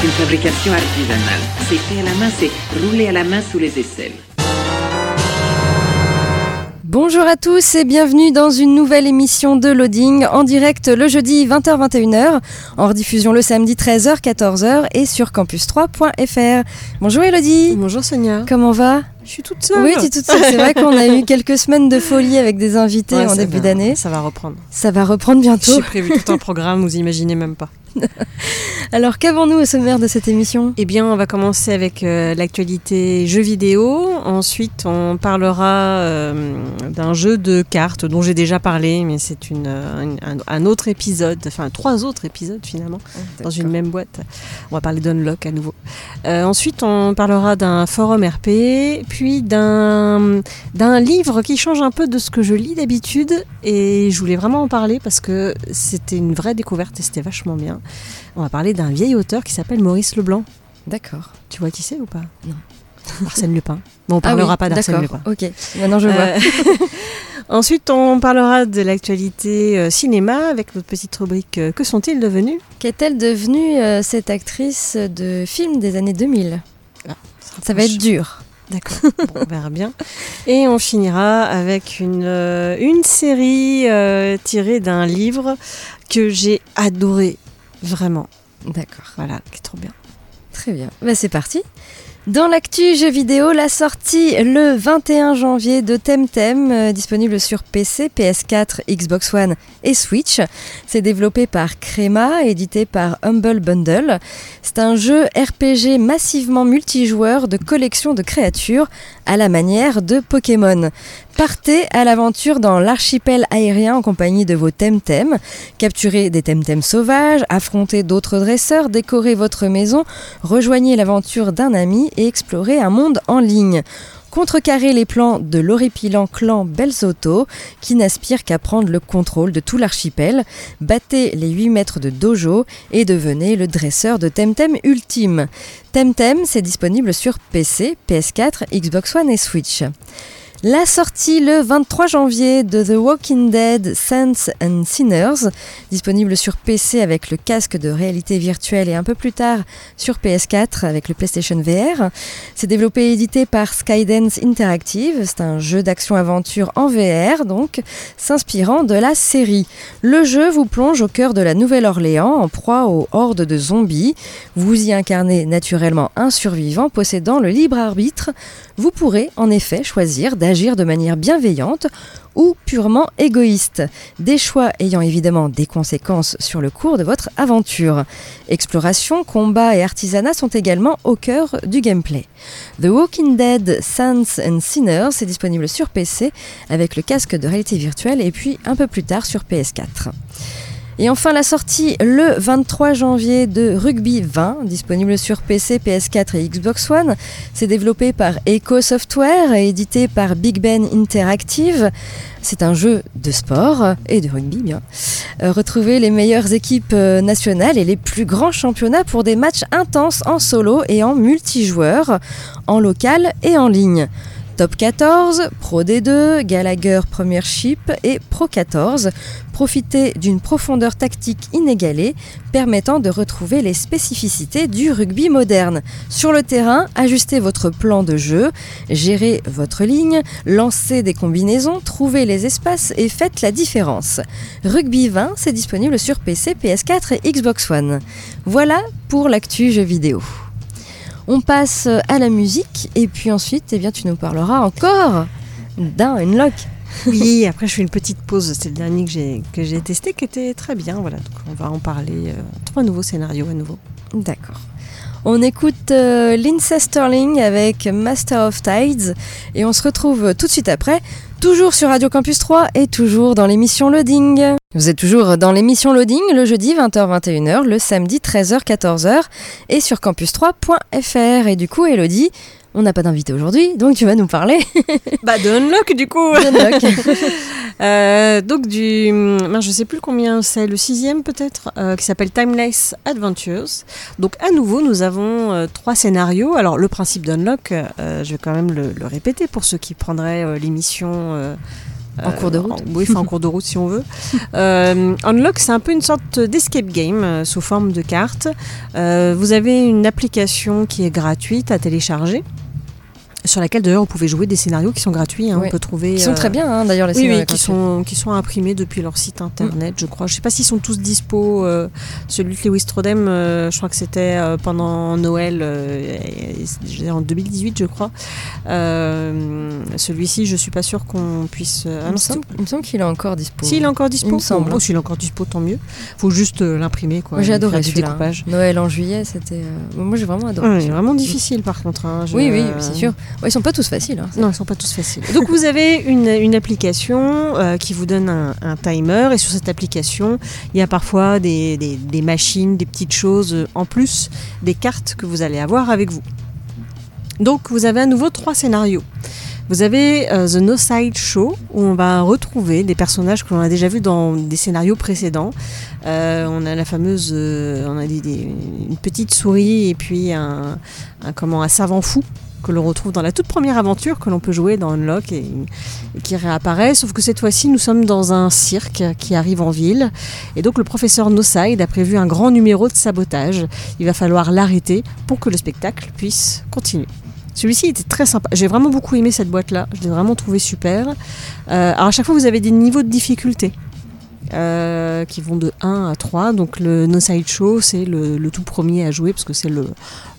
C'est une fabrication artisanale. C'est fait à la main, c'est roulé à la main sous les aisselles. Bonjour à tous et bienvenue dans une nouvelle émission de Loading en direct le jeudi 20h-21h, en rediffusion le samedi 13h-14h et sur campus3.fr. Bonjour Elodie. Bonjour Sonia. Comment va? Je suis toute seule. Oui, tu es toute seule. C'est vrai qu'on a eu quelques semaines de folie avec des invités Ouais, en début d'année. Ça va reprendre. Ça va reprendre bientôt. J'ai prévu tout un programme, vous imaginez même pas. Alors qu'avons-nous au sommaire de cette émission? Eh bien, on va commencer avec euh, l'actualité jeux vidéo. Ensuite, on parlera euh, d'un jeu de cartes dont j'ai déjà parlé, mais c'est une, euh, une- un, un autre épisode, enfin trois autres épisodes finalement, dans une même boîte. On va parler d'Unlock à nouveau. Euh, ensuite, on parlera d'un forum RP, puis d'un d'un livre qui change un peu de ce que je lis d'habitude. Et je voulais vraiment en parler parce que c'était une vraie découverte et c'était vachement bien. On va parler d'un vieil auteur qui s'appelle Maurice Leblanc. D'accord. Tu vois qui c'est ou pas? Non. Arsène Lupin. Bon, on Ah parlera oui, pas d'Arsène. Lupin. Ok, maintenant je vois. Euh, Ensuite, on parlera de l'actualité euh, cinéma avec notre petite rubrique euh, Que sont-ils devenus? Qu'est-elle devenue euh, cette actrice de film des années 2000 Ah, Ça va être dur. D'accord, bon, on verra bien. Et on finira avec une, une série tirée d'un livre que j'ai adoré, vraiment. D'accord. Voilà, qui est trop bien. Très bien. Bah, c'est parti. Dans l'actu jeux vidéo, la sortie le 21 janvier de Temtem, euh, disponible sur PC, PS4, Xbox One et Switch. C'est développé par Crema, édité par Humble Bundle. C'est un jeu RPG massivement multijoueur de collection de créatures à la manière de Pokémon. Partez à l'aventure dans l'archipel aérien en compagnie de vos Temtem. Capturez des Temtem sauvages, affrontez d'autres dresseurs, décorez votre maison, rejoignez l'aventure d'un ami et explorez un monde en ligne. Contrecarrez les plans de l'horripilant clan Belzotto, qui n'aspire qu'à prendre le contrôle de tout l'archipel. Battez les 8 mètres de dojo et devenez le dresseur de Temtem ultime. Temtem, c'est disponible sur PC, PS4, Xbox One et Switch. La sortie le 23 janvier de The Walking Dead Saints and Sinners, disponible sur PC avec le casque de réalité virtuelle et un peu plus tard sur PS4 avec le PlayStation VR. C'est développé et édité par Skydance Interactive. C'est un jeu d'action-aventure en VR, donc, s'inspirant de la série. Le jeu vous plonge au cœur de la Nouvelle-Orléans en proie aux hordes de zombies. Vous y incarnez naturellement un survivant possédant le libre arbitre. Vous pourrez en effet choisir d'agir de manière bienveillante ou purement égoïste, des choix ayant évidemment des conséquences sur le cours de votre aventure. Exploration, combat et artisanat sont également au cœur du gameplay. The Walking Dead Saints and Sinners est disponible sur PC avec le casque de réalité virtuelle et puis un peu plus tard sur PS4. Et enfin la sortie le 23 janvier de Rugby 20, disponible sur PC, PS4 et Xbox One. C'est développé par Echo Software et édité par Big Ben Interactive. C'est un jeu de sport et de rugby bien. Euh, retrouvez les meilleures équipes euh, nationales et les plus grands championnats pour des matchs intenses en solo et en multijoueur, en local et en ligne. Top 14, Pro D2, Gallagher Premiership et Pro 14. Profitez d'une profondeur tactique inégalée permettant de retrouver les spécificités du rugby moderne. Sur le terrain, ajustez votre plan de jeu, gérez votre ligne, lancez des combinaisons, trouvez les espaces et faites la différence. Rugby 20, c'est disponible sur PC, PS4 et Xbox One. Voilà pour l'actu jeu vidéo. On passe à la musique et puis ensuite, eh bien, tu nous parleras encore d'un Unlock. Oui, après je fais une petite pause. C'est le dernier que j'ai que j'ai testé qui était très bien. Voilà, donc on va en parler. euh, trois nouveaux scénarios à nouveau. D'accord. On écoute euh, Sterling avec Master of Tides et on se retrouve tout de suite après Toujours sur Radio Campus 3 et toujours dans l'émission Loading. Vous êtes toujours dans l'émission Loading le jeudi 20h-21h, le samedi 13h-14h et sur campus3.fr. Et du coup, Elodie, on n'a pas d'invité aujourd'hui, donc tu vas nous parler. bah de Unlock du coup. Unlock. Euh, donc du, ben, je sais plus combien c'est, le sixième peut-être, euh, qui s'appelle Timeless Adventures. Donc à nouveau, nous avons euh, trois scénarios. Alors le principe d'Unlock, je vais quand même le, le répéter pour ceux qui prendraient l'émission. En cours de route. Oui, enfin, en cours de route si on veut. Euh, Unlock, c'est un peu une sorte d'escape game euh, sous forme de carte. Vous avez une application qui est gratuite à télécharger, sur laquelle d'ailleurs vous pouvez jouer des scénarios qui sont gratuits. hein. Ouais. On peut trouver. Ils sont euh, très bien hein, d'ailleurs les oui, scénarios oui, qui sont, qui sont imprimés depuis leur site internet, je crois. Je sais pas s'ils sont tous dispo. euh, celui de Lewis Strodem, euh, je crois que c'était euh, pendant Noël euh, en 2018, je crois. Euh, Celui-ci, je suis pas sûre qu'on puisse. euh, ah Il me c'est semble, il me semble qu'il est encore dispo. S'il est encore dispo, Il me semble. Bon, s'il est encore dispo, tant mieux. Faut juste euh, l'imprimer, quoi. J'ai adoré du découpage. Noël en juillet, c'était. euh, Moi j'ai vraiment adoré. Ouais, celui-là. vraiment difficile, par contre. hein. Je- Oui, oui, c'est sûr. Ouais, ils sont pas tous faciles. hein. Non, ils sont pas tous faciles. Donc vous avez une, application euh, qui vous donne un, timer et sur cette application, il y a parfois des, machines, des petites choses euh, en plus des cartes que vous allez avoir avec vous. Donc vous avez à nouveau trois scénarios. Vous avez euh, The No Side Show où on va retrouver des personnages que l'on a déjà vus dans des scénarios précédents. On a la fameuse, on a une petite souris et puis un- comment un savant fou que l'on retrouve dans la toute première aventure que l'on peut jouer dans Unlock et, qui réapparaît. Sauf que cette fois-ci, nous sommes dans un cirque qui arrive en ville. Et donc, le professeur Noside a prévu un grand numéro de sabotage. Il va falloir l'arrêter pour que le spectacle puisse continuer. Celui-ci était très sympa. J'ai vraiment beaucoup aimé cette boîte-là. Je l'ai vraiment trouvé super. Euh, alors, à chaque fois, vous avez des niveaux de difficulté. Euh, qui vont de 1 à 3. Donc le No Side Show, c'est le, tout premier à jouer parce que c'est le,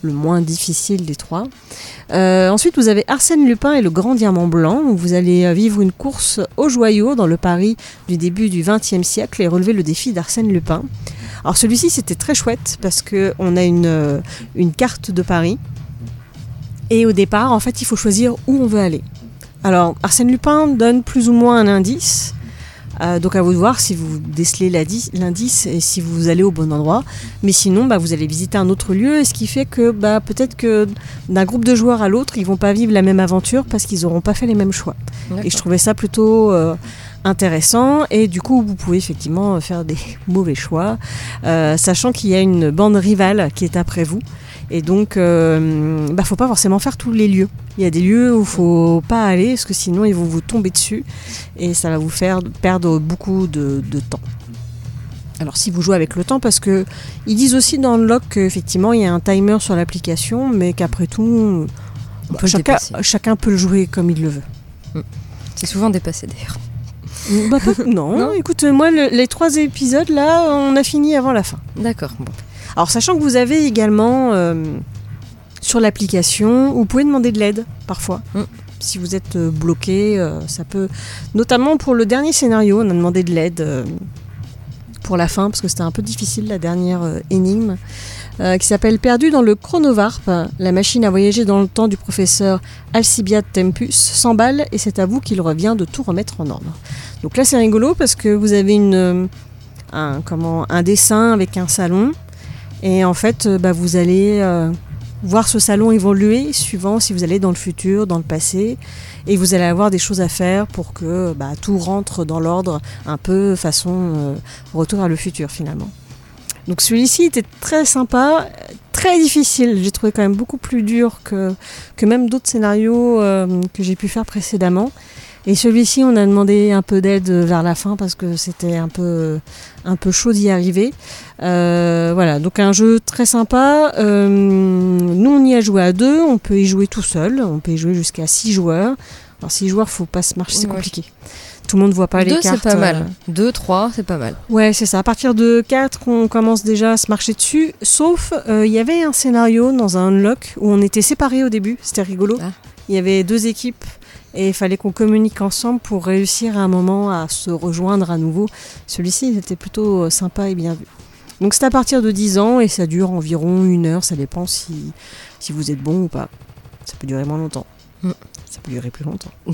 moins difficile des trois. Euh, ensuite, vous avez Arsène Lupin et le Grand Diamant Blanc, où vous allez vivre une course aux joyaux dans le Paris du début du XXe siècle et relever le défi d'Arsène Lupin. Alors celui-ci, c'était très chouette parce que on a euh, une carte de Paris. Et au départ, en fait, il faut choisir où on veut aller. Alors, Arsène Lupin donne plus ou moins un indice. Euh, donc à vous de voir si vous décelez l'indice et si vous allez au bon endroit. Mais sinon, bah, vous allez visiter un autre lieu, et ce qui fait que bah, peut-être que d'un groupe de joueurs à l'autre, ils vont pas vivre la même aventure parce qu'ils n'auront pas fait les mêmes choix. Et je trouvais ça plutôt euh, intéressant. Et du coup, vous pouvez effectivement faire des mauvais choix, euh, sachant qu'il y a une bande rivale qui est après vous. Et donc, euh, bah, faut pas forcément faire tous les lieux. Il y a des lieux où faut pas aller, parce que sinon ils vont vous tomber dessus et ça va vous faire perdre beaucoup de, de temps. Alors si vous jouez avec le temps, parce que ils disent aussi dans le log qu'effectivement il y a un timer sur l'application, mais qu'après tout, On bah, peut le chacun, peut le jouer comme il le veut. C'est souvent dépassé d'ailleurs. Bah, non, Non écoute, moi le- les trois épisodes là, on a fini avant la fin. D'accord. Bon. Alors sachant que vous avez également euh, sur l'application, vous pouvez demander de l'aide parfois. Mm. Si vous êtes euh, bloqué, euh, ça peut. Notamment pour le dernier scénario, on a demandé de l'aide pour la fin parce que c'était un peu difficile la dernière énigme. euh, qui s'appelle Perdu dans le chronovarp, la machine à voyager dans le temps du professeur Alcibiade Tempus s'emballe et c'est à vous qu'il revient de tout remettre en ordre. Donc là c'est rigolo parce que vous avez une, un, comment, un dessin avec un salon et en fait, euh, bah, vous allez euh, voir ce salon évoluer suivant si vous allez dans le futur, dans le passé. Et vous allez avoir des choses à faire pour que bah, tout rentre dans l'ordre, un peu façon euh, retour vers le futur finalement. Donc celui-ci était très sympa, très difficile. J'ai trouvé quand même beaucoup plus dur que, même d'autres scénarios que j'ai pu faire précédemment. Et celui-ci, on a demandé un peu d'aide vers la fin parce que c'était un peu, un peu chaud d'y arriver. Euh, voilà, donc un jeu très sympa. Euh, nous, on y a joué à deux. On peut y jouer tout seul. On peut y jouer jusqu'à six joueurs. Alors, six joueurs, faut pas se marcher, c'est Ouais. compliqué. Tout le monde voit pas les Deux, cartes. c'est pas euh, mal. Deux, trois, c'est pas mal. Ouais, c'est ça. À partir de 4, on commence déjà à se marcher dessus. Sauf, euh, il y avait un scénario dans un unlock où on était séparés au début. C'était rigolo. Ah. Il y avait deux équipes et il fallait qu'on communique ensemble pour réussir à un moment à se rejoindre à nouveau. Celui-ci était plutôt euh, sympa et bien vu. Donc c'est à partir de 10 ans et ça dure environ une heure. Ça dépend si, si vous êtes bon ou pas. Ça peut durer moins longtemps. Mm. Ça peut durer plus longtemps.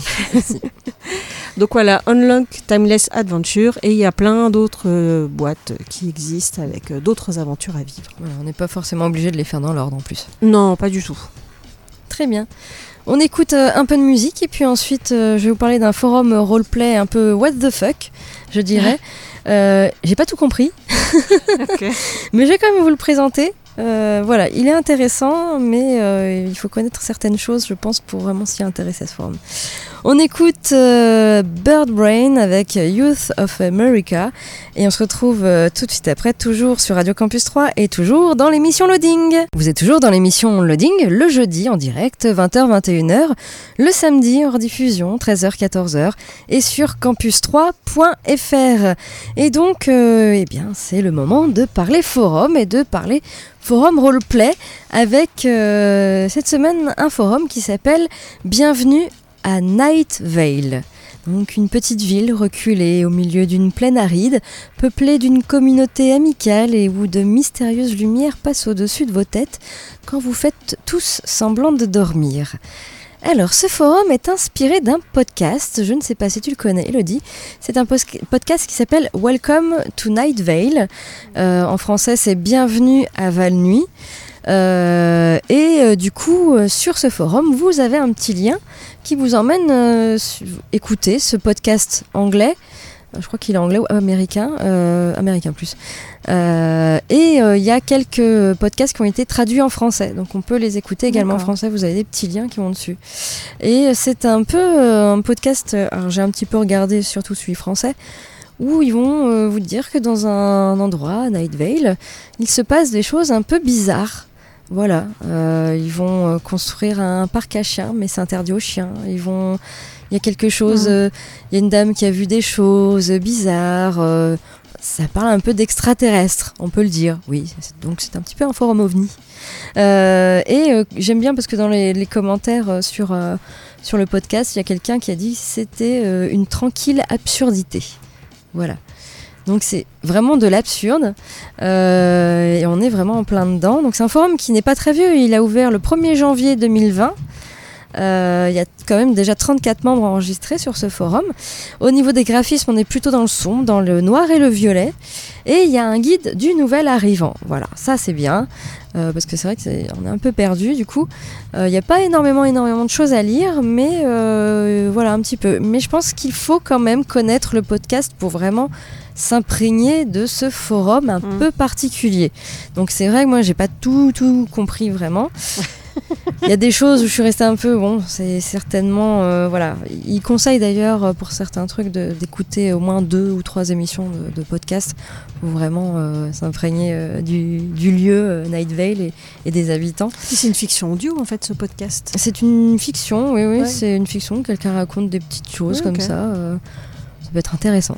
Donc voilà, Unlock Timeless Adventure et il y a plein d'autres euh, boîtes qui existent avec euh, d'autres aventures à vivre. Voilà, on n'est pas forcément obligé de les faire dans l'ordre en plus. Non, pas du tout. Très bien. On écoute euh, un peu de musique et puis ensuite euh, je vais vous parler d'un forum roleplay un peu what the fuck, je dirais. Euh, J'ai pas tout compris, mais je vais quand même vous le présenter. Euh, voilà, il est intéressant, mais euh, il faut connaître certaines choses, je pense, pour vraiment s'y intéresser à ce forum. On écoute euh, Bird Brain avec Youth of America et on se retrouve euh, tout de suite après, toujours sur Radio Campus 3 et toujours dans l'émission Loading. Vous êtes toujours dans l'émission Loading, le jeudi en direct, 20h-21h, le samedi en rediffusion, 13h-14h et sur campus3.fr. Et donc, euh, eh bien, c'est le moment de parler forum et de parler forum roleplay avec cette semaine un forum qui s'appelle Bienvenue à Night Vale. Donc une petite ville reculée au milieu d'une plaine aride, peuplée d'une communauté amicale et où de mystérieuses lumières passent au-dessus de vos têtes quand vous faites tous semblant de dormir. Alors, ce forum est inspiré d'un podcast, je ne sais pas si tu le connais, Elodie. C'est un podcast qui s'appelle Welcome to Night Vale. Euh, en français, c'est Bienvenue à Val-Nuit. Euh, et euh, du coup, euh, sur ce forum, vous avez un petit lien qui vous emmène euh, écouter ce podcast anglais. Euh, Je crois qu'il est anglais ou américain, euh, américain plus. Euh, et euh, il y a quelques podcasts qui ont été traduits en français, donc on peut les écouter également en français. Vous avez des petits liens qui vont dessus. Et c'est un peu euh, un podcast. euh, Alors j'ai un petit peu regardé, surtout celui français, où ils vont euh, vous dire que dans un endroit, Night Vale, il se passe des choses un peu bizarres. Voilà, euh, ils vont euh, construire un parc à chiens, mais c'est interdit aux chiens. Ils vont, il y a quelque chose, Mhm. euh, il y a une dame qui a vu des choses bizarres. euh, ça parle un peu d'extraterrestre, on peut le dire. Oui, donc c'est un petit peu un forum ovni. Euh, et euh, j'aime bien parce que dans les, les commentaires euh, sur euh, sur le podcast, il y a quelqu'un qui a dit c'était euh, une tranquille absurdité. Voilà. Donc c'est vraiment de l'absurde euh, et on est vraiment en plein dedans. Donc c'est un forum qui n'est pas très vieux, il a ouvert le 1er janvier 2020. Euh, Il y a quand même déjà 34 membres enregistrés sur ce forum. Au niveau des graphismes, on est plutôt dans le sombre, dans le noir et le violet. Et il y a un guide du nouvel arrivant. Voilà, ça c'est bien. Euh, parce que c'est vrai qu'on est, un peu perdu du coup. Il n'y a pas énormément, énormément de choses à lire, mais voilà un petit peu. Mais je pense qu'il faut quand même connaître le podcast pour vraiment s'imprégner de ce forum un Mm. peu particulier. Donc c'est vrai que moi j'ai pas tout tout compris vraiment. Il y a des choses où je suis restée un peu bon, c'est certainement euh, voilà. Il conseille d'ailleurs euh, pour certains trucs d'écouter au moins deux ou trois émissions de, de podcast pour vraiment euh, s'imprégner euh, du, du lieu Night Vale et, et des habitants. C'est une fiction audio en fait ce podcast? C'est une fiction, oui, oui, Ouais. c'est une fiction. Quelqu'un raconte des petites choses Ouais, comme ça. Ça peut être intéressant.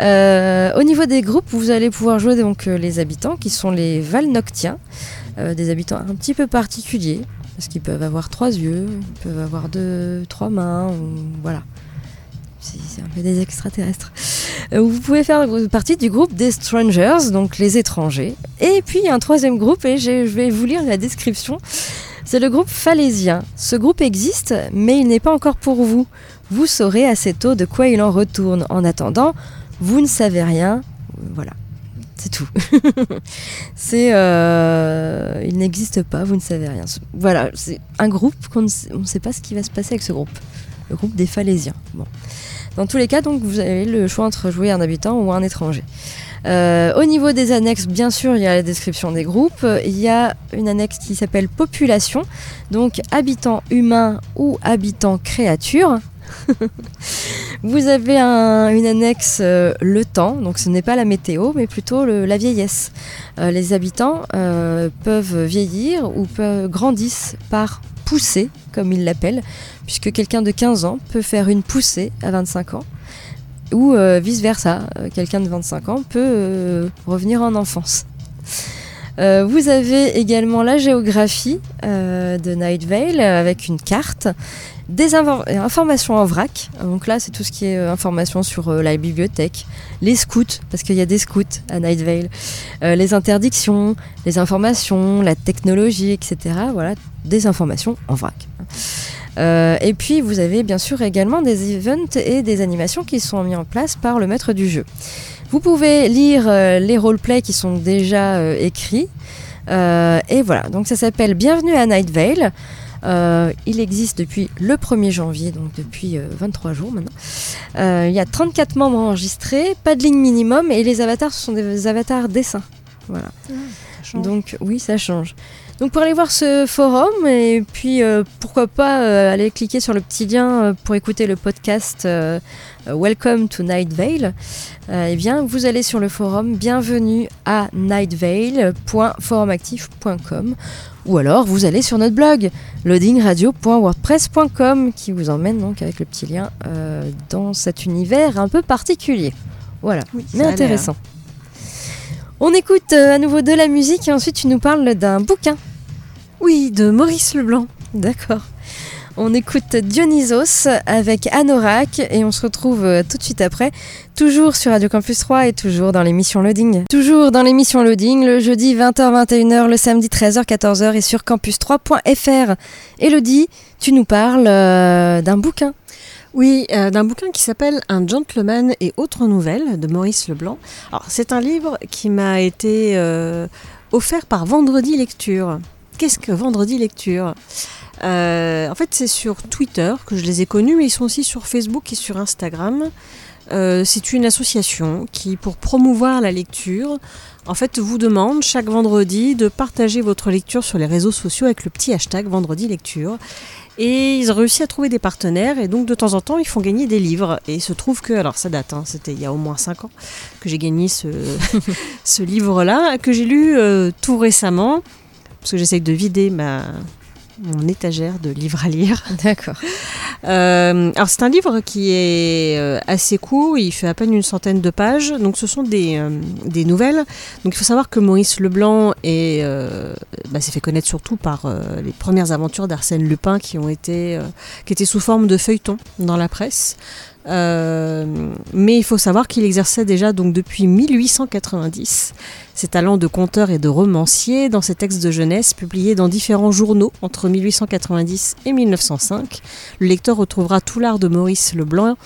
Euh, au niveau des groupes, vous allez pouvoir jouer donc euh, les habitants qui sont les Valnoctiens, euh, des habitants un petit peu particuliers parce qu'ils peuvent avoir trois yeux, ils peuvent avoir deux, trois mains, ou, voilà. C'est un peu des extraterrestres. Vous pouvez faire partie du groupe des Strangers, donc les étrangers. Et puis il y a un troisième groupe, et je vais vous lire la description. C'est le groupe Falésien. Ce groupe existe, mais il n'est pas encore pour vous. Vous saurez assez tôt de quoi il en retourne. En attendant, vous ne savez rien. Voilà. C'est tout. c'est, euh, il n'existe pas, vous ne savez rien. Voilà, c'est un groupe qu'on ne sait, on ne sait pas ce qui va se passer avec ce groupe. Le groupe des Falésiens. Bon. Dans tous les cas, donc, vous avez le choix entre jouer un habitant ou un étranger. Euh, au niveau des annexes, bien sûr, il y a la description des groupes. Il y a une annexe qui s'appelle population, donc habitants humains ou habitants créatures. Vous avez un- une annexe euh, le temps, donc ce n'est pas la météo, mais plutôt la vieillesse. Euh, les habitants peuvent vieillir ou grandissent par poussée, comme ils l'appellent, puisque quelqu'un de 15 ans peut faire une poussée à 25 ans, ou euh, vice-versa, euh, quelqu'un de 25 ans peut euh, revenir en enfance. Vous avez également la géographie de Night Vale avec une carte, des informations en vrac. Donc là, c'est tout ce qui est informations sur la bibliothèque, les scouts, parce qu'il y a des scouts à Night Vale, les interdictions, les informations, la technologie, etc. Voilà, des informations en vrac. Euh, et puis vous avez bien sûr également des events et des animations qui sont mis en place par le maître du jeu. Vous pouvez lire euh, les roleplays qui sont déjà euh, écrits. Euh, et voilà, donc ça s'appelle Bienvenue à Night Vale. Il existe depuis le 1er janvier, donc depuis euh, 23 jours maintenant. Il y a 34 membres enregistrés, pas de ligne minimum, et les avatars ce sont des avatars dessins. Voilà. Donc oui, ça change. Donc pour aller voir ce forum et puis euh, pourquoi pas euh, aller cliquer sur le petit lien euh, pour écouter le podcast euh, Welcome to Night Vale, eh bien vous allez sur le forum bienvenue à nightvale.forumactif.com ou alors vous allez sur notre blog loadingradio.wordpress.com qui vous emmène donc avec le petit lien dans cet univers un peu particulier. Voilà, Oui, mais intéressant. On écoute euh, à nouveau de la musique et ensuite tu nous parles d'un bouquin. Oui, de Maurice Leblanc. D'accord. On écoute Dionysos avec Anorak et on se retrouve euh, tout de suite après, toujours sur Radio Campus 3 et toujours dans l'émission Loading. Toujours dans l'émission Loading, le jeudi 20h-21h, le samedi 13h-14h et sur campus3.fr. Elodie, tu nous parles euh, d'un bouquin. Oui, euh, d'un bouquin qui s'appelle Un gentleman et autres nouvelles de Maurice Leblanc. Alors, c'est un livre qui m'a été euh, offert par Vendredi Lecture. Qu'est-ce que Vendredi Lecture? Euh, En fait, c'est sur Twitter que je les ai connus, mais ils sont aussi sur Facebook et sur Instagram. Euh, c'est une association qui, pour promouvoir la lecture, en fait, vous demande chaque vendredi de partager votre lecture sur les réseaux sociaux avec le petit hashtag Vendredi Lecture. Et ils ont réussi à trouver des partenaires et donc de temps en temps ils font gagner des livres. Et il se trouve que, alors ça date, hein, c'était il y a au moins 5 ans que j'ai gagné ce, ce livre-là, que j'ai lu euh, tout récemment, parce que j'essaye de vider ma, mon étagère de livres à lire. D'accord. Euh, alors c'est un livre qui est euh, assez court, il fait à peine une centaine de pages, donc ce sont des, euh, des nouvelles. Donc il faut savoir que Maurice Leblanc est, euh, bah, s'est fait connaître surtout par les premières aventures d'Arsène Lupin qui ont été, qui étaient sous forme de feuilletons dans la presse. Euh, mais il faut savoir qu'il exerçait déjà donc depuis 1890 ses talents de conteur et de romancier dans ses textes de jeunesse publiés dans différents journaux entre 1890 et 1905. Le lecteur retrouvera tout l'art de Maurice Leblanc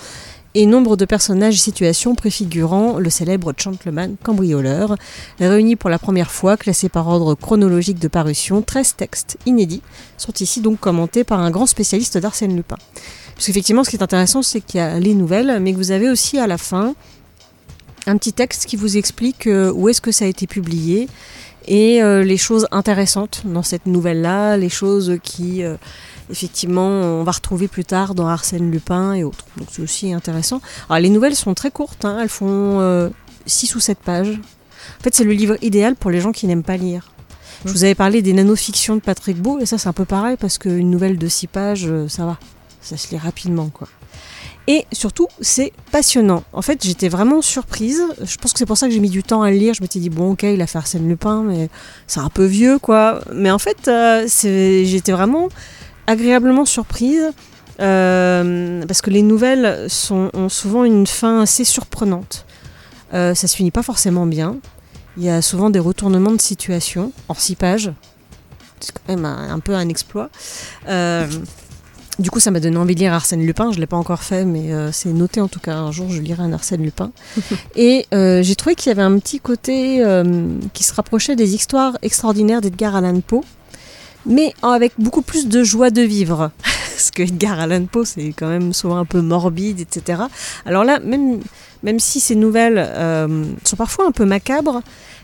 et nombre de personnages et situations préfigurant le célèbre gentleman cambrioleur. Réunis pour la première fois, classés par ordre chronologique de parution, 13 textes inédits sont ici donc commentés par un grand spécialiste d'Arsène Lupin. Parce qu'effectivement, ce qui est intéressant, c'est qu'il y a les nouvelles, mais que vous avez aussi à la fin un petit texte qui vous explique euh, où est-ce que ça a été publié et euh, les choses intéressantes dans cette nouvelle-là, les choses qui, euh, effectivement, on va retrouver plus tard dans Arsène Lupin et autres. Donc c'est aussi intéressant. Alors les nouvelles sont très courtes, hein, elles font 6 ou 7 pages. En fait, c'est le livre idéal pour les gens qui n'aiment pas lire. Je vous avais parlé des nanofictions de Patrick Beau, et ça c'est un peu pareil parce qu'une nouvelle de 6 pages, ça va. Ça se lit rapidement, quoi. Et surtout, c'est passionnant. En fait, j'étais vraiment surprise. Je pense que c'est pour ça que j'ai mis du temps à le lire. Je m'étais dit, bon, ok, il a fait Arsène Lupin, mais c'est un peu vieux, quoi. Mais en fait, euh, j'étais vraiment agréablement surprise. euh, parce que les nouvelles ont souvent une fin assez surprenante. Euh, ça se finit pas forcément bien. Il y a souvent des retournements de situation en six pages. C'est quand même un, peu un exploit. Du coup, ça m'a donné envie de lire Arsène Lupin. Je ne l'ai pas encore fait, mais euh, c'est noté en tout cas. Un jour, je lirai un Arsène Lupin. Et euh, j'ai trouvé qu'il y avait un petit côté euh, qui se rapprochait des histoires extraordinaires d'Edgar Allan Poe, mais avec beaucoup plus de joie de vivre. Parce que Edgar Allan Poe, c'est quand même souvent un peu morbide, etc. Alors là, même, même si ces nouvelles sont parfois un peu macabres,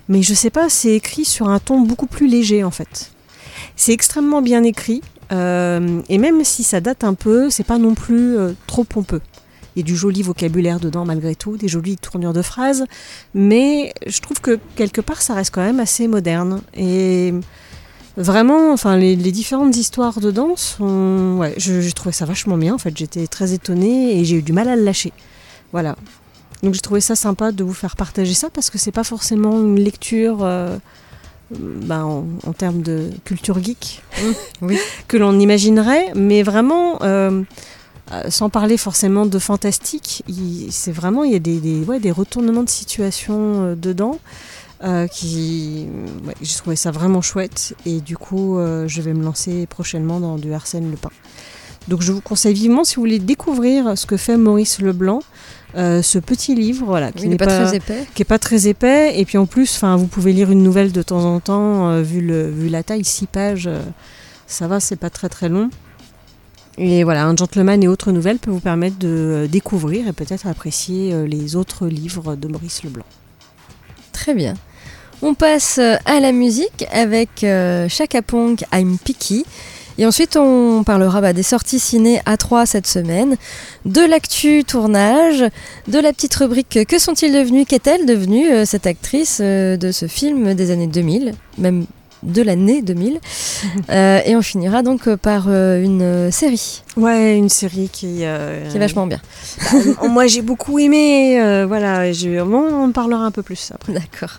mais je sais pas, c'est écrit sur un ton beaucoup plus léger en fait. C'est extrêmement bien écrit. Euh, et même si ça date un peu, c'est pas non plus euh, trop pompeux. Il y a du joli vocabulaire dedans malgré tout, des jolies tournures de phrases, mais je trouve que quelque part ça reste quand même assez moderne. Et vraiment, enfin les, différentes histoires dedans sont, ouais, j'ai trouvé ça vachement bien. En fait, j'étais très étonnée et j'ai eu du mal à le lâcher. Voilà. Donc j'ai trouvé ça sympa de vous faire partager ça parce que c'est pas forcément une lecture. euh, ben, en, en termes de culture geek oui. que l'on imaginerait, mais vraiment, euh, sans parler forcément de fantastique, il- c'est vraiment, il y a des, des, ouais, des retournements de situation euh, dedans. euh, qui, ouais, j'ai trouvé ça vraiment chouette et du coup je vais me lancer prochainement dans du Arsène Lupin. Donc je vous conseille vivement, si vous voulez découvrir ce que fait Maurice Leblanc, euh, ce petit livre, voilà, qui n'est pas, très épais. qui est pas très épais. Et puis en plus, enfin, vous pouvez lire une nouvelle de temps en temps, euh, vu, le, vu la taille, 6 pages, euh, ça va, c'est pas très très long. Et voilà, un gentleman et autres nouvelles peut vous permettre de découvrir et peut-être apprécier les autres livres de Maurice Leblanc. Très bien. On passe à la musique avec Chaka Ponk, I'm Picky. Et ensuite, on parlera bah, des sorties ciné A3 cette semaine, de l'actu tournage, de la petite rubrique Que sont-ils devenus? Qu'est-elle devenue euh, cette actrice euh, de ce film des années 2000, même de l'année 2000 Euh, Et on finira donc euh, par euh, une euh, série Ouais, une série qui, euh, qui est vachement bien. euh, moi j'ai beaucoup aimé. euh, voilà, je, bon, on en parlera un peu plus après. D'accord.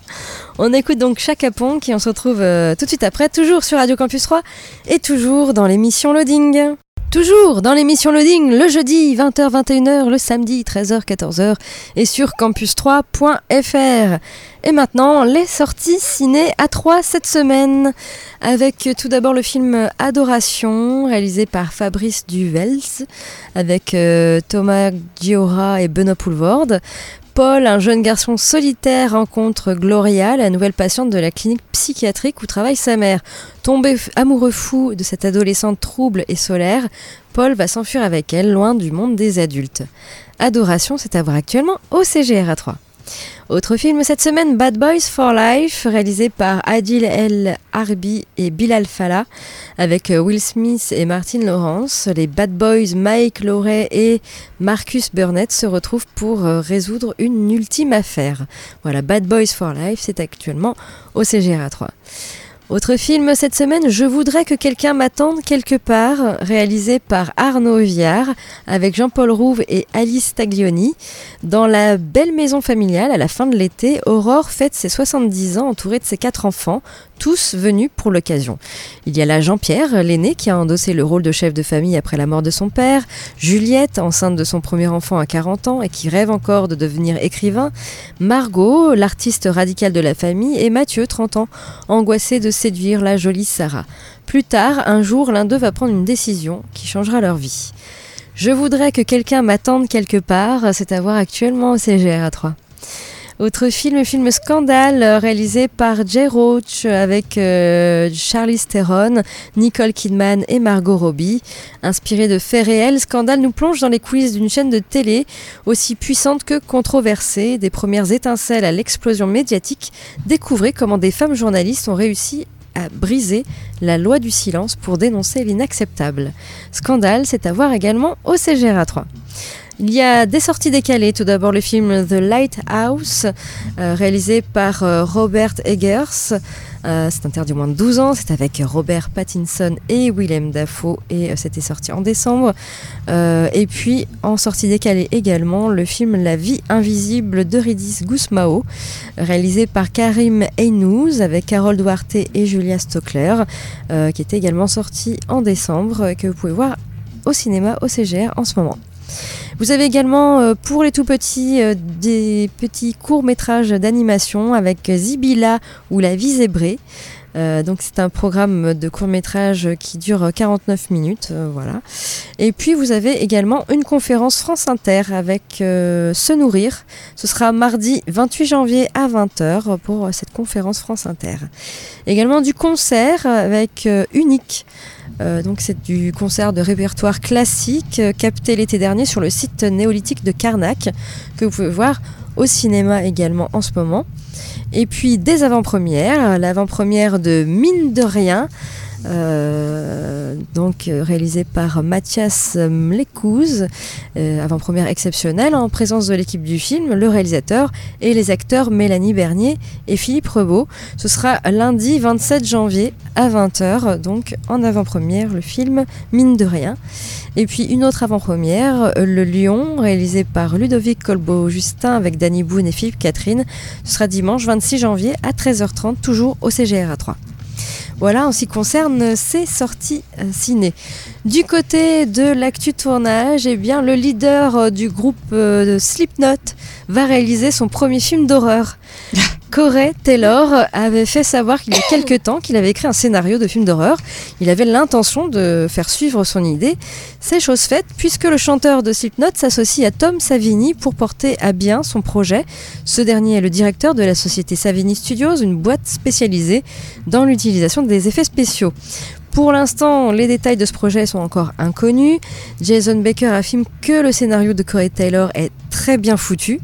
On écoute donc Chaka Ponk et on se retrouve euh, tout de suite après, toujours sur Radio Campus 3 et toujours dans l'émission Loading. Toujours dans l'émission Loading, le jeudi 20h-21h, le samedi 13h-14h et sur campus3.fr. Et maintenant, les sorties ciné à 3 cette semaine. Avec tout d'abord le film Adoration, réalisé par Fabrice Duvels, avec euh, Thomas Giora et Benoît Poulvorde. Paul, un jeune garçon solitaire, rencontre Gloria, la nouvelle patiente de la clinique psychiatrique où travaille sa mère. Tombé amoureux fou de cette adolescente trouble et solaire, Paul va s'enfuir avec elle loin du monde des adultes. Adoration, c'est à voir actuellement au CGR 3. Autre film cette semaine, Bad Boys for Life, réalisé par Adil El Harbi et Bilal Fallah, avec euh, Will Smith et Martin Lawrence. Les Bad Boys Mike Lowry et Marcus Burnett se retrouvent pour euh, résoudre une ultime affaire. Voilà, Bad Boys for Life, c'est actuellement au CGRA 3. Autre film cette semaine, Je voudrais que quelqu'un m'attende quelque part, réalisé par Arnaud Viard, avec Jean-Paul Rouve et Alice Taglioni. Dans la belle maison familiale, à la fin de l'été, Aurore fête ses 70 ans entourée de ses quatre enfants, tous venus pour l'occasion. Il y a là Jean-Pierre, l'aîné, qui a endossé le rôle de chef de famille après la mort de son père, Juliette, enceinte de son premier enfant à 40 ans et qui rêve encore de devenir écrivain, Margot, l'artiste radicale de la famille, et Mathieu, 30 ans, angoissé de séduire la jolie Sarah. Plus tard, un jour, l'un d'eux va prendre une décision qui changera leur vie. Je voudrais que quelqu'un m'attende quelque part, c'est à voir actuellement au CGR à 3. Autre film, film Scandale, euh, réalisé par Jay Roach avec euh, Charlize Nicole Kidman et Margot Robbie. Inspiré de faits réels, Scandale nous plonge dans les coulisses d'une chaîne de télé aussi puissante que controversée. Des premières étincelles à l'explosion médiatique, découvrez comment des femmes journalistes ont réussi à briser la loi du silence pour dénoncer l'inacceptable. Scandale, c'est à voir également au CGRA 3. Il y a des sorties décalées. Tout d'abord le film The Lighthouse, euh, réalisé par euh, Robert Eggers. Euh, c'est interdit au moins de 12 ans. C'est avec Robert Pattinson et Willem Dafoe. Et euh, c'était sorti en décembre. Et puis, en sortie décalée également, le film La vie invisible d'Eurydice Gusmao, réalisé par Karim Eynouz avec Carole Duarte et Julia Stockler, qui était également sorti en décembre, que vous pouvez voir au cinéma, au CGR en ce moment. Vous avez également euh, pour les tout petits euh, des petits courts métrages d'animation avec Zibila ou La vie zébrée. Euh, donc c'est un programme de court métrage qui dure 49 minutes, voilà. Et puis vous avez également une conférence France Inter avec Se nourrir. Ce sera mardi 28 janvier à 20h pour cette conférence France Inter. Également du concert avec Unique. Euh, donc c'est du concert de répertoire classique euh, capté l'été dernier sur le site néolithique de Carnac que vous pouvez voir au cinéma également en ce moment. Et puis des avant-premières, l'avant-première de Mine de rien, euh, donc euh, réalisée par Mathias Mlekouz, euh, avant-première exceptionnelle en présence de l'équipe du film, le réalisateur et les acteurs Mélanie Bernier et Philippe Rebaud. Ce sera lundi 27 janvier à 20h, donc en avant-première le film Mine de rien. Et puis une autre avant-première, Le Lion, réalisé par Ludovic Colbeau-Justin avec Danny Boone et Philippe Catherine. Ce sera dimanche 26 janvier à 13h30, toujours au CGRA 3. Voilà en ce qui concerne ces sorties euh, ciné. Du côté de l'actu tournage, eh bien, le leader euh, du groupe euh, Slipknot va réaliser son premier film d'horreur. Corey Taylor avait fait savoir qu'il y a quelques temps qu'il avait écrit un scénario de film d'horreur. Il avait l'intention de faire suivre son idée. C'est chose faite puisque le chanteur de Slipknot s'associe à Tom Savini pour porter à bien son projet. Ce dernier est le directeur de la société Savini Studios, une boîte spécialisée dans l'utilisation des effets spéciaux. Pour l'instant, les détails de ce projet sont encore inconnus. Jason Baker affirme que le scénario de Corey Taylor est très bien foutu.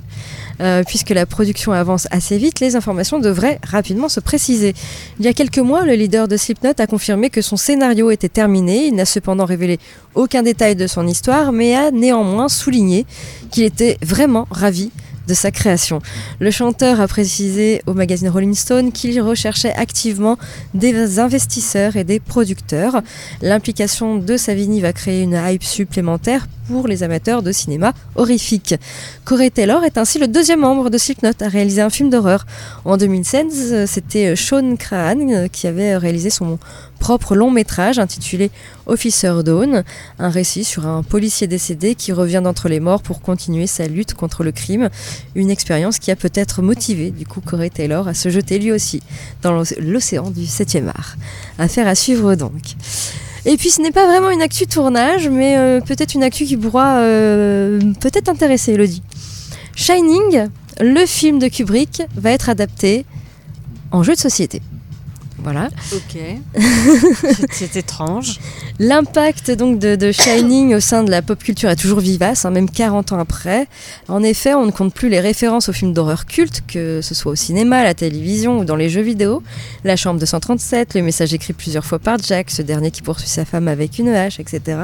Euh, puisque la production avance assez vite, les informations devraient rapidement se préciser. Il y a quelques mois, le leader de Slipknot a confirmé que son scénario était terminé. Il n'a cependant révélé aucun détail de son histoire, mais a néanmoins souligné qu'il était vraiment ravi de sa création. Le chanteur a précisé au magazine Rolling Stone qu'il recherchait activement des investisseurs et des producteurs. L'implication de Savini va créer une hype supplémentaire pour les amateurs de cinéma horrifique. Corey Taylor est ainsi le deuxième membre de Slipknot à réaliser un film d'horreur. En 2016, c'était Sean Crahan qui avait réalisé son propre long métrage intitulé Officer Dawn, un récit sur un policier décédé qui revient d'entre les morts pour continuer sa lutte contre le crime, une expérience qui a peut-être motivé du coup Corey Taylor à se jeter lui aussi dans l'océan du 7e art. Affaire à suivre donc. Et puis ce n'est pas vraiment une actu tournage, mais euh, peut-être une actu qui pourra euh, peut-être intéresser Elodie. Shining, le film de Kubrick, va être adapté en jeu de société. Voilà. Ok. C'est étrange. L'impact donc de, de, Shining au sein de la pop culture est toujours vivace, hein, même 40 ans après. En effet, on ne compte plus les références aux films d'horreur cultes, que ce soit au cinéma, à la télévision ou dans les jeux vidéo. La chambre de 137, le message écrit plusieurs fois par Jack, ce dernier qui poursuit sa femme avec une hache, etc.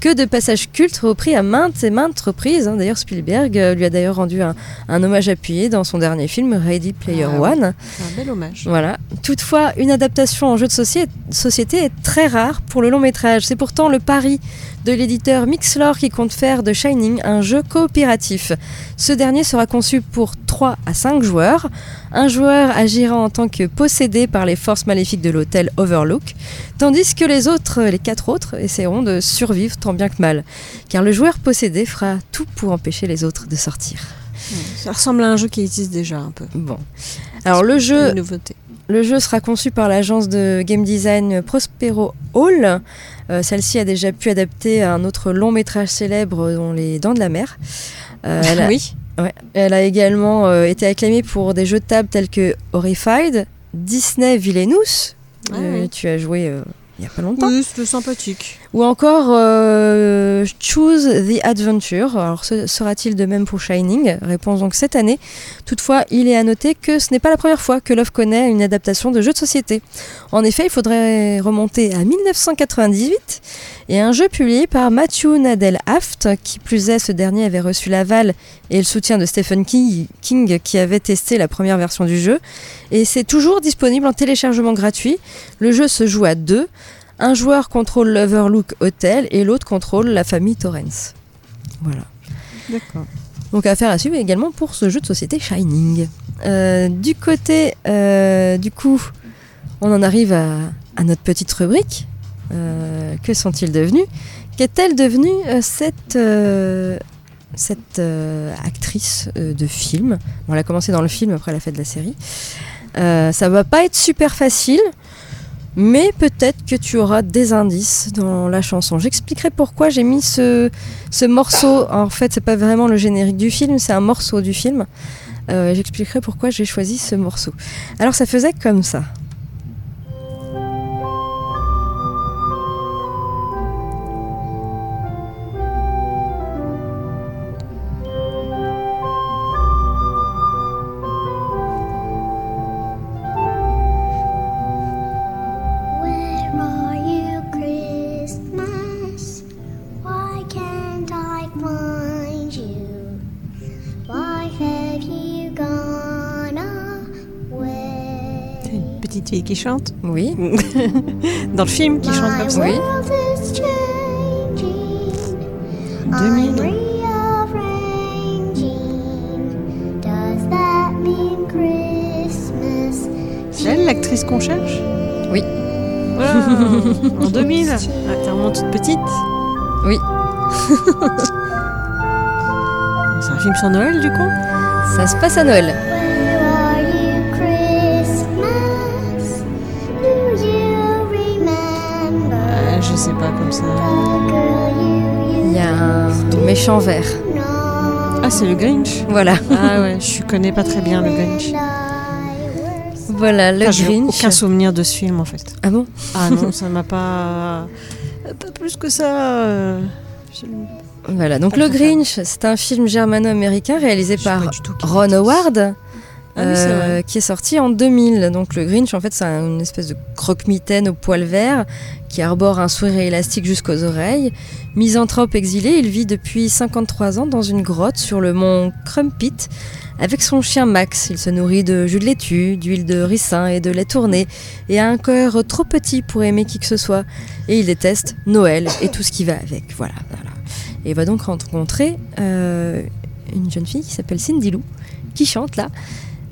Que de passages cultes repris à maintes et maintes reprises. Hein. D'ailleurs, Spielberg euh, lui a d'ailleurs rendu un, un, hommage appuyé dans son dernier film, Ready Player Ah One. C'est un bel hommage. Voilà. Toutefois, une adaptation en jeu de société, est très rare pour le long métrage. C'est pourtant le pari de l'éditeur Mixlore qui compte faire de Shining un jeu coopératif. Ce dernier sera conçu pour 3 à 5 joueurs. Un joueur agira en tant que possédé par les forces maléfiques de l'hôtel Overlook, tandis que les autres, les quatre autres, essaieront de survivre tant bien que mal. Car le joueur possédé fera tout pour empêcher les autres de sortir. Ça ressemble à un jeu qui existe déjà un peu. Bon. Alors le jeu, Une nouveauté. Le jeu sera conçu par l'agence de game design Prospero Hall. Euh, Celle-ci a déjà pu adapter un autre long métrage célèbre dont Les Dents de la Mer. Euh, elle, a, Oui. ouais, elle a également euh, été acclamée pour des jeux de table tels que Horrified, Disney Villainous, Ah oui. tu as joué il n'y a pas longtemps, Oui, c'est sympathique. Ou encore euh, Choose the Adventure. Alors sera-t-il de même pour Shining? Réponse donc cette année. Toutefois, il est à noter que ce n'est pas la première fois que Love connaît une adaptation de jeu de société. En effet, il faudrait remonter à 1998 et un jeu publié par Matthew Nadel Aft, qui plus est, ce dernier avait reçu l'aval et le soutien de Stephen King qui avait testé la première version du jeu. Et c'est toujours disponible en téléchargement gratuit. Le jeu se joue à deux. Un joueur contrôle l'Overlook Hotel et l'autre contrôle la famille Torrance. Voilà. D'accord. Donc affaire à suivre également pour ce jeu de société Shining. Euh, du côté, euh, du coup, on en arrive à, à notre petite rubrique. Euh, que sont-ils devenus? Qu'est-elle devenue cette, cette actrice de film? Bon, Elle a commencé dans le film, après elle a fait de la série. Ça va pas être super facile, mais peut-être que tu auras des indices dans la chanson. J'expliquerai pourquoi j'ai mis ce, ce morceau. En fait, c'est pas vraiment le générique du film, c'est un morceau du film. Euh, J'expliquerai pourquoi j'ai choisi ce morceau. Alors, ça faisait comme ça. Qui chante. Oui. Dans le film, qui chante comme ça. Oui. world is changing. 2000. I'm rearranging. Does that mean Christmas? C'est elle l'actrice qu'on cherche? Oui. Voilà. en 2000. Ah, T'es vraiment toute petite Oui. C'est un film sur Noël du coup? Ça se passe à Noël. Je sais pas comme ça. Il y a un méchant vert. Ah, c'est le Grinch Voilà. Ah ouais, je connais pas très bien le Grinch. Voilà, le Enfin, j'ai Grinch. aucun souvenir de ce film en fait. Ah bon? Ah non, ça m'a pas. Pas plus que ça. euh, Voilà, donc Pas Le. Grinch, c'est un film germano-américain réalisé je par Ron. Howard. Ah euh, qui est sorti en 2000. Donc le Grinch, en fait, c'est une espèce de croque-mitaine au poil vert qui arbore un sourire élastique jusqu'aux oreilles. Misanthrope exilé, il vit depuis 53 ans dans une grotte sur le mont Crumpit avec son chien Max. Il se nourrit de jus de laitue, d'huile de ricin et de lait tourné et a un cœur trop petit pour aimer qui que ce soit. Et il déteste Noël et tout ce qui va avec. Voilà, voilà. Et il va donc rencontrer euh, une jeune fille qui s'appelle Cindy Lou qui chante là.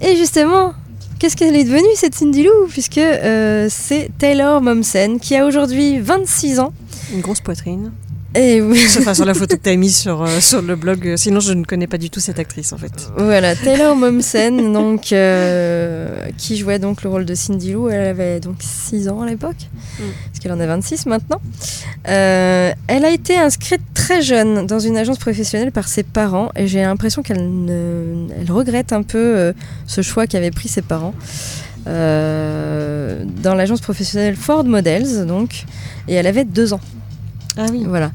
Et justement, qu'est-ce qu'elle est devenue cette Cindy Lou Puisque euh, c'est Taylor Momsen qui a aujourd'hui 26 ans. Une grosse poitrine. Et oui, Enfin, sur la photo que tu as mise sur, euh, sur le blog. euh, Sinon, je ne connais pas du tout cette actrice en fait. voilà, Taylor Momsen, donc, euh, qui jouait donc le rôle de Cindy Lou. Elle avait donc 6 ans à l'époque, Mm. parce qu'elle en a 26 maintenant. Euh, elle a été inscrite très jeune dans une agence professionnelle par ses parents, et j'ai l'impression qu'elle ne- elle regrette un peu euh, ce choix qu'avaient pris ses parents. Euh, dans l'agence professionnelle Ford Models, donc, et elle avait 2 ans. Ah oui. Voilà.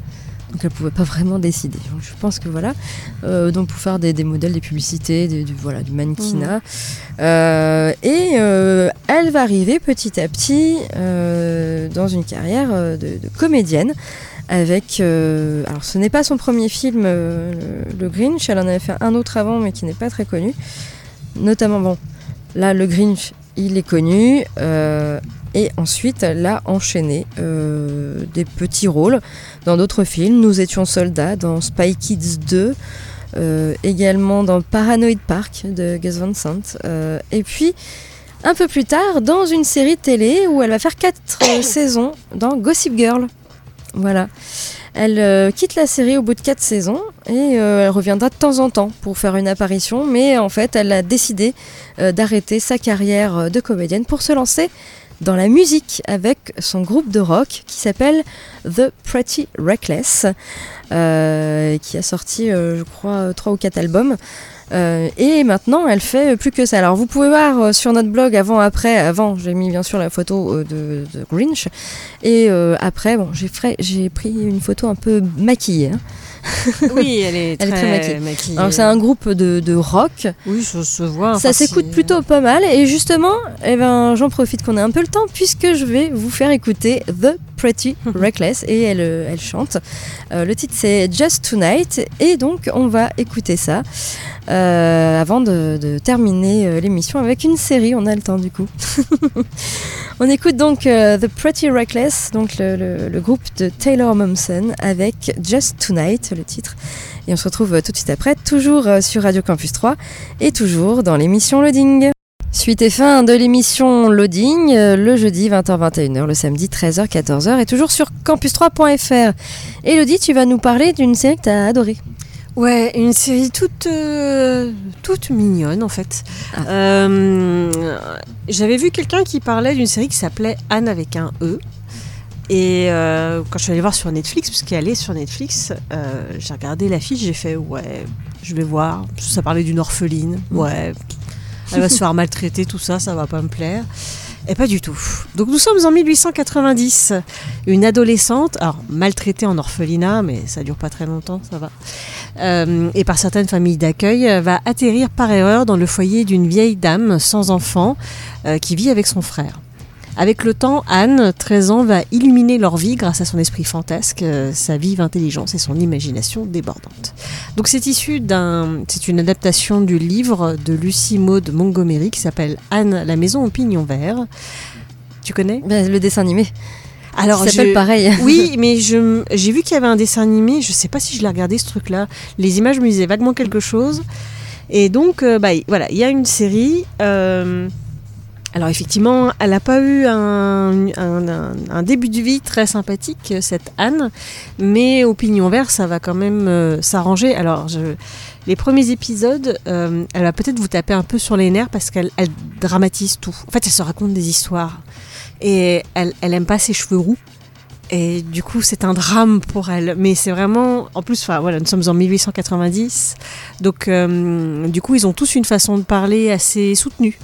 Donc elle pouvait pas vraiment décider. Donc je pense que voilà. Euh, donc pour faire des, des modèles, des publicités, des, du, voilà, du mannequinat. Euh, et euh, elle va arriver petit à petit dans une carrière de, de comédienne. Avec. alors ce n'est pas son premier film, le, le Grinch. Elle en avait fait un autre avant, mais qui n'est pas très connu. Notamment, bon, là, le Grinch, il est connu. Et ensuite, elle a enchaîné euh, des petits rôles dans d'autres films. Nous étions soldats dans Spy Kids 2, euh, également dans Paranoid Park de Gus Van Sant. euh, et puis, un peu plus tard, dans une série télé où elle va faire 4 saisons dans Gossip Girl. Voilà. Elle euh, quitte la série au bout de 4 saisons et euh, elle reviendra de temps en temps pour faire une apparition, mais en fait, elle a décidé euh, d'arrêter sa carrière de comédienne pour se lancer dans la musique avec son groupe de rock qui s'appelle The Pretty Reckless, euh, qui a sorti, euh, je crois, trois ou quatre albums. Euh, et maintenant, elle fait plus que ça. Alors, vous pouvez voir euh, sur notre blog avant-après. Avant, j'ai mis bien sûr la photo euh, de, Grinch. Et euh, après, bon, j'ai pris une photo un peu maquillée. hein. Oui, elle est très, Elle est très maquillée. Alors, c'est un groupe de, de rock. Oui, ça se voit. Ça s'écoute plutôt pas mal et justement, eh ben, j'en profite qu'on ait un peu le temps puisque je vais vous faire écouter The Pretty Reckless et elle, euh, chante. Euh, le titre c'est Just Tonight et donc on va écouter ça euh, avant de, terminer l'émission avec une série, on a le temps du coup. on écoute donc The Pretty Reckless, donc le, groupe de Taylor Momsen avec Just Tonight, le titre. Et on se retrouve tout de suite après, toujours sur Radio Campus 3 et toujours dans l'émission Loading. Suite et fin de l'émission Loading, euh, le jeudi 20h-21h, le samedi 13h-14h et toujours sur campus3.fr. Elodie, tu vas nous parler d'une série que tu as adorée. Ouais, une série toute, euh, toute mignonne en fait. Ah. Euh, J'avais vu quelqu'un qui parlait d'une série qui s'appelait Anne avec un E. Et euh, quand je suis allée voir sur Netflix, parce qu'elle est sur Netflix, j'ai regardé l'affiche, j'ai fait ouais, je vais voir. Ça parlait d'une orpheline, ouais. Elle va se faire maltraiter, tout ça, ça va pas me plaire. Et pas du tout. Donc nous sommes en 1890. Une adolescente, alors maltraitée en orphelinat, mais ça dure pas très longtemps, ça va. Euh, et par certaines familles d'accueil, euh, va atterrir par erreur dans le foyer d'une vieille dame sans enfant euh, qui vit avec son frère. Avec le temps, Anne, 13 ans, va illuminer leur vie grâce à son esprit fantasque, euh, sa vive intelligence et son imagination débordante. Donc c'est issu d'un, c'est une adaptation du livre de Lucie Maud Montgomery qui s'appelle Anne, la maison au pignon vert. Tu connais? Ben, le dessin animé. Alors Il s'appelle je- pareil. oui, mais je- j'ai vu qu'il y avait un dessin animé. Je sais pas si je l'ai regardé ce truc-là. Les images me disaient vaguement quelque chose. Et donc, euh, bah, voilà, il y a une série. euh, alors effectivement, elle n'a pas eu un, début de vie très sympathique, cette Anne, mais au pignon vert, ça va quand même euh, s'arranger. Alors, les premiers épisodes, euh, elle va peut-être vous taper un peu sur les nerfs parce qu'elle elle dramatise tout. En fait, elle se raconte des histoires et elle, elle aime pas ses cheveux roux. Et du coup, c'est un drame pour elle. Mais c'est vraiment. En plus, enfin, voilà, nous sommes en 1890. Donc, euh, du coup, ils ont tous une façon de parler assez soutenue.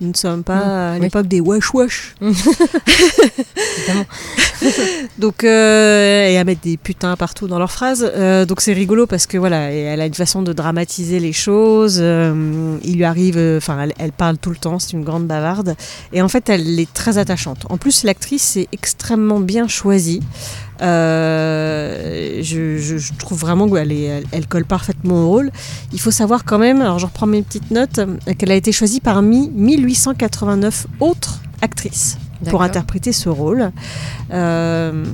Nous ne sommes pas à oui. l'époque des wesh wesh. Évidemment. Donc, euh, et à mettre des putains partout dans leurs phrases. Euh, donc, c'est rigolo parce que voilà, elle a une façon de dramatiser les choses. Euh, il lui arrive, enfin, elle, elle parle tout le temps, c'est une grande bavarde. Et en fait, elle est très attachante. En plus, l'actrice est extrêmement bien choisie. Euh, je, je- je trouve vraiment qu'elle est- elle, elle colle parfaitement au rôle. Il faut savoir quand même, alors je reprends mes petites notes, qu'elle a été choisie parmi 1889 autres actrices pour interpréter ce rôle. Euh,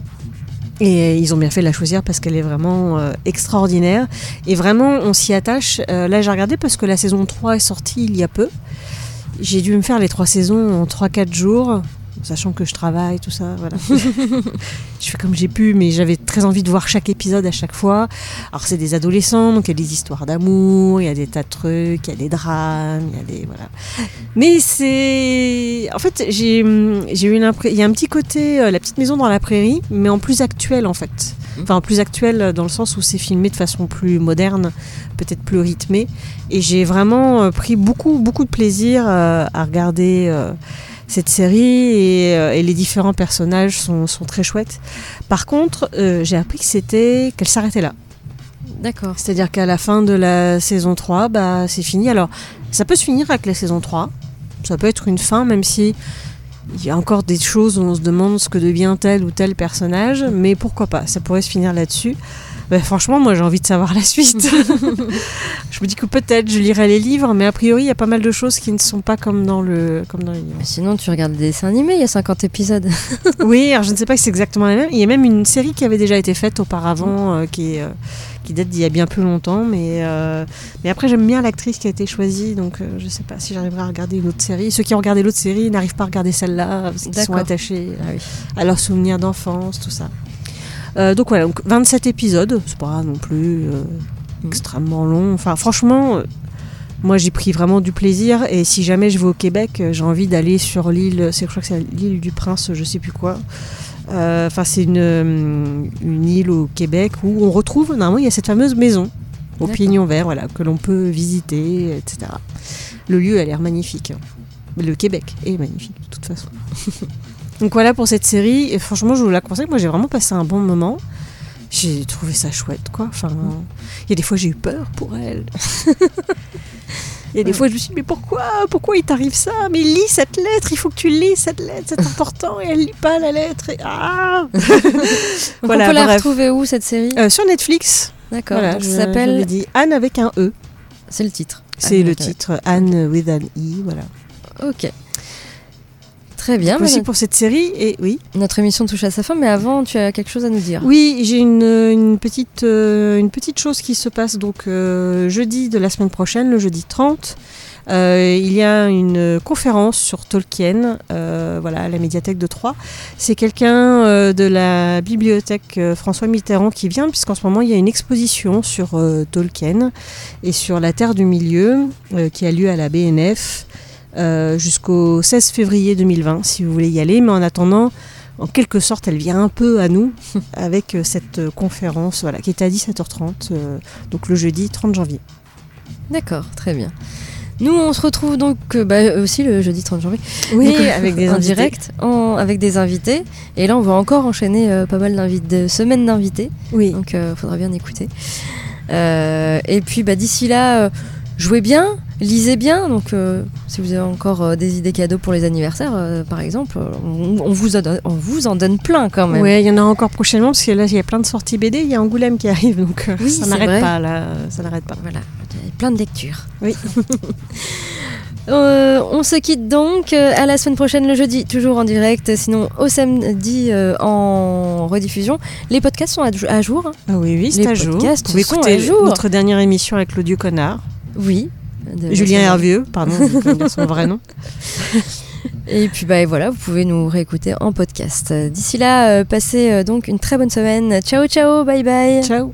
et ils ont bien fait de la choisir parce qu'elle est vraiment euh, extraordinaire. Et vraiment, on s'y attache. Là, j'ai regardé parce que la saison 3 est sortie il y a peu. J'ai dû me faire les trois saisons en 3-4 jours, sachant que je travaille, tout ça. Voilà. je fais comme j'ai pu, mais j'avais très envie de voir chaque épisode à chaque fois. Alors, c'est des adolescents, donc il y a des histoires d'amour, il y a des tas de trucs, il y a des drames, il y a des. Voilà. Mais c'est. En fait, j'ai eu l'impression. Il y a un petit côté, euh, la petite maison dans la prairie, mais en plus actuel, en fait. Enfin, en plus actuel dans le sens où c'est filmé de façon plus moderne, peut-être plus rythmée. Et j'ai vraiment euh, pris beaucoup, beaucoup de plaisir euh, à regarder. Cette série et, euh, et les différents personnages sont, sont très chouettes. Par contre, euh, j'ai appris que c'était qu'elle s'arrêtait là. D'accord. C'est-à-dire qu'à la fin de la saison 3, bah, c'est fini. Alors, ça peut se finir avec la saison 3. Ça peut être une fin, même si il y a encore des choses où on se demande ce que devient tel ou tel personnage. Mais pourquoi pas Ça pourrait se finir là-dessus. Bah, franchement, moi, j'ai envie de savoir la suite. je me dis que peut-être je lirai les livres, mais a priori, il y a pas mal de choses qui ne sont pas comme dans, le, comme dans les livres. Sinon, tu regardes des dessins animés, il y a 50 épisodes. Oui, alors je ne sais pas si c'est exactement la même. Il y a même une série qui avait déjà été faite auparavant, euh, qui, est, euh, qui date d'il y a bien peu longtemps. Mais, euh, mais après, j'aime bien l'actrice qui a été choisie, donc euh, je ne sais pas si j'arriverai à regarder une autre série. Ceux qui ont regardé l'autre série n'arrivent pas à regarder celle-là, parce qu'ils sont attachés Ah oui. à leurs souvenirs d'enfance, tout ça. Euh, donc voilà, donc 27 épisodes, c'est pas non plus euh, Mhm. extrêmement long. Enfin, franchement, euh, moi j'ai pris vraiment du plaisir. Et si jamais je vais au Québec, j'ai envie d'aller sur l'île, c'est je crois que c'est l'île du Prince, je sais plus quoi. Enfin, c'est une, une île au Québec où on retrouve, normalement, il y a cette fameuse maison au pignon vert, voilà, que l'on peut visiter, etc. Le lieu a l'air magnifique. hein. Le Québec est magnifique, de toute façon. Donc voilà pour cette série. Et franchement, je vous la conseille. Moi, j'ai vraiment passé un bon moment. J'ai trouvé ça chouette, quoi. Enfin, il y a des fois, j'ai eu peur pour elle. Il y a des fois, je me suis dit, mais pourquoi? Pourquoi il t'arrive ça? Mais lis cette lettre, il faut que tu lis cette lettre, c'est important. Et elle lit pas la lettre. Et... Ah Voilà, on peut la bref. retrouver où cette série? Euh, Sur Netflix. D'accord. Voilà, ça s'appelle. dit Anne avec un E. C'est le titre. C'est le ok. titre, Anne with an E, voilà. Ok. Très bien. Aussi bah, pour cette série, et oui. Notre émission touche à sa fin, mais avant, tu as quelque chose à nous dire. Oui, j'ai une, une petite, euh, une petite chose qui se passe donc euh, jeudi de la semaine prochaine, le jeudi 30. Euh, il y a une conférence sur Tolkien, voilà, à la médiathèque de Troyes. C'est quelqu'un de la bibliothèque François Mitterrand qui vient, puisqu'en ce moment il y a une exposition sur Tolkien et sur la Terre du Milieu qui a lieu à la BNF euh, jusqu'au 16 février 2020, si vous voulez y aller. Mais en attendant, en quelque sorte, elle vient un peu à nous avec euh, cette euh, conférence voilà, qui est à 17h30, euh, donc le jeudi 30 janvier. D'accord, très bien. Nous, on se retrouve donc euh, bah, aussi le jeudi 30 janvier. Oui, Donc, euh, avec des en invités. direct, en- avec des invités. Et là, on va encore enchaîner euh, pas mal de semaines d'invités. Oui. Donc, il faudra bien écouter. Et puis, bah, d'ici là, jouez bien, lisez bien. Donc, euh, si vous avez encore euh, des idées cadeaux pour les anniversaires, euh, par exemple, on, on vous en donne, on vous en donne plein quand même. Ouais, il y en a encore prochainement parce que là, il y a plein de sorties BD. Il y a Angoulême qui arrive, donc Oui, ça n'arrête pas là, ça n'arrête pas. Voilà, plein de lectures. Oui. Euh, on se quitte donc euh, à la semaine prochaine le jeudi, toujours en direct, sinon au samedi euh, en rediffusion. Les podcasts sont à, à jour. hein. Ah oui, oui, c'est à jour. podcasts Vous pouvez sont écouter à jour. notre dernière émission avec Claudio Connard, Oui. De- Julien Hervieux, pardon, son vrai nom. Et puis bah et voilà, vous pouvez nous réécouter en podcast. D'ici là, euh, passez euh, donc une très bonne semaine. Ciao ciao, bye bye. Ciao.